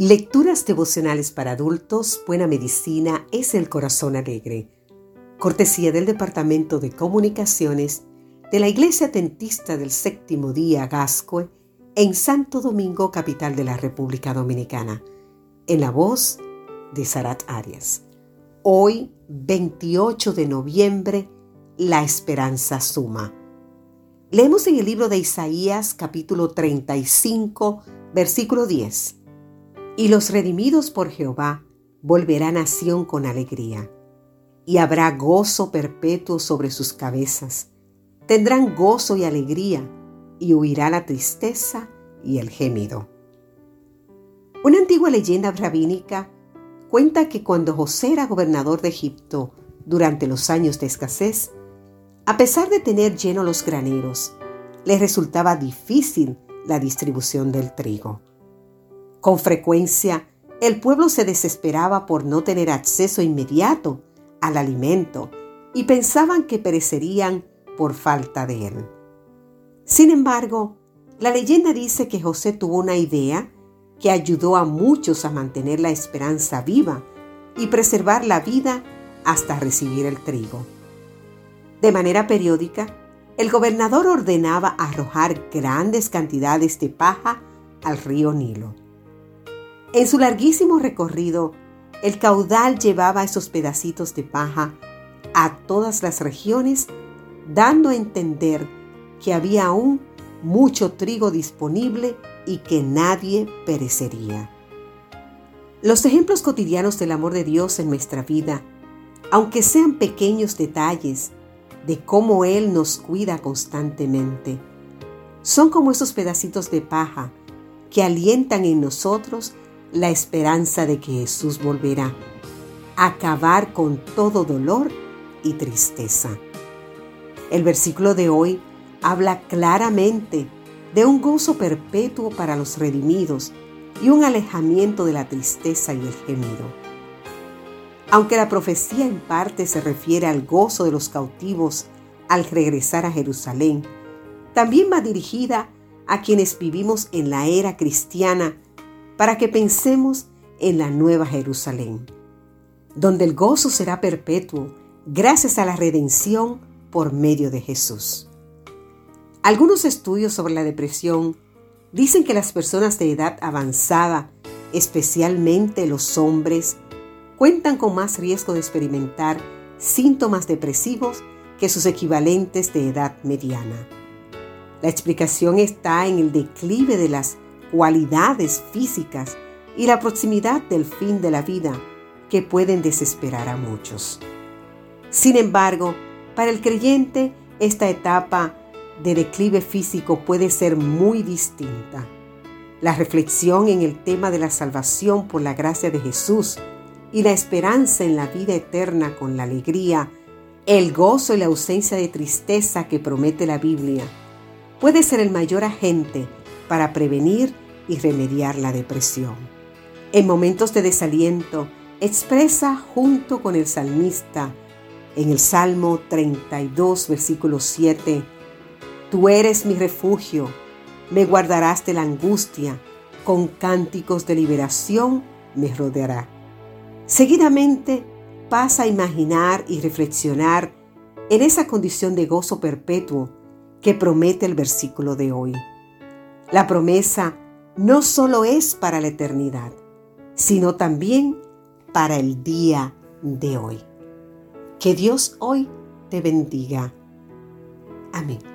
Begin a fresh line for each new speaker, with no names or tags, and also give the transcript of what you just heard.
Lecturas devocionales para adultos, Buena Medicina es el Corazón Alegre. Cortesía del Departamento de Comunicaciones de la Iglesia Atentista del Séptimo Día Gascue en Santo Domingo, capital de la República Dominicana. En la voz de Sarat Arias. Hoy, 28 de noviembre, la esperanza suma. Leemos en el libro de Isaías capítulo 35, versículo 10 y los redimidos por Jehová volverán a Sión con alegría, y habrá gozo perpetuo sobre sus cabezas. Tendrán gozo y alegría, y huirá la tristeza y el gemido. Una antigua leyenda rabínica cuenta que cuando José era gobernador de Egipto durante los años de escasez, a pesar de tener lleno los graneros, le resultaba difícil la distribución del trigo. Con frecuencia, el pueblo se desesperaba por no tener acceso inmediato al alimento y pensaban que perecerían por falta de él. Sin embargo, la leyenda dice que José tuvo una idea que ayudó a muchos a mantener la esperanza viva y preservar la vida hasta recibir el trigo. De manera periódica, el gobernador ordenaba arrojar grandes cantidades de paja al río Nilo. En su larguísimo recorrido, el caudal llevaba esos pedacitos de paja a todas las regiones, dando a entender que había aún mucho trigo disponible y que nadie perecería. Los ejemplos cotidianos del amor de Dios en nuestra vida, aunque sean pequeños detalles de cómo Él nos cuida constantemente, son como esos pedacitos de paja que alientan en nosotros la esperanza de que Jesús volverá acabar con todo dolor y tristeza. El versículo de hoy habla claramente de un gozo perpetuo para los redimidos y un alejamiento de la tristeza y el gemido. Aunque la profecía en parte se refiere al gozo de los cautivos al regresar a Jerusalén, también va dirigida a quienes vivimos en la era cristiana para que pensemos en la nueva Jerusalén, donde el gozo será perpetuo gracias a la redención por medio de Jesús. Algunos estudios sobre la depresión dicen que las personas de edad avanzada, especialmente los hombres, cuentan con más riesgo de experimentar síntomas depresivos que sus equivalentes de edad mediana. La explicación está en el declive de las cualidades físicas y la proximidad del fin de la vida que pueden desesperar a muchos. Sin embargo, para el creyente esta etapa de declive físico puede ser muy distinta. La reflexión en el tema de la salvación por la gracia de Jesús y la esperanza en la vida eterna con la alegría, el gozo y la ausencia de tristeza que promete la Biblia, puede ser el mayor agente para prevenir y remediar la depresión. En momentos de desaliento, expresa junto con el salmista en el Salmo 32, versículo 7, Tú eres mi refugio, me guardarás de la angustia, con cánticos de liberación me rodeará. Seguidamente pasa a imaginar y reflexionar en esa condición de gozo perpetuo que promete el versículo de hoy. La promesa no solo es para la eternidad, sino también para el día de hoy. Que Dios hoy te bendiga. Amén.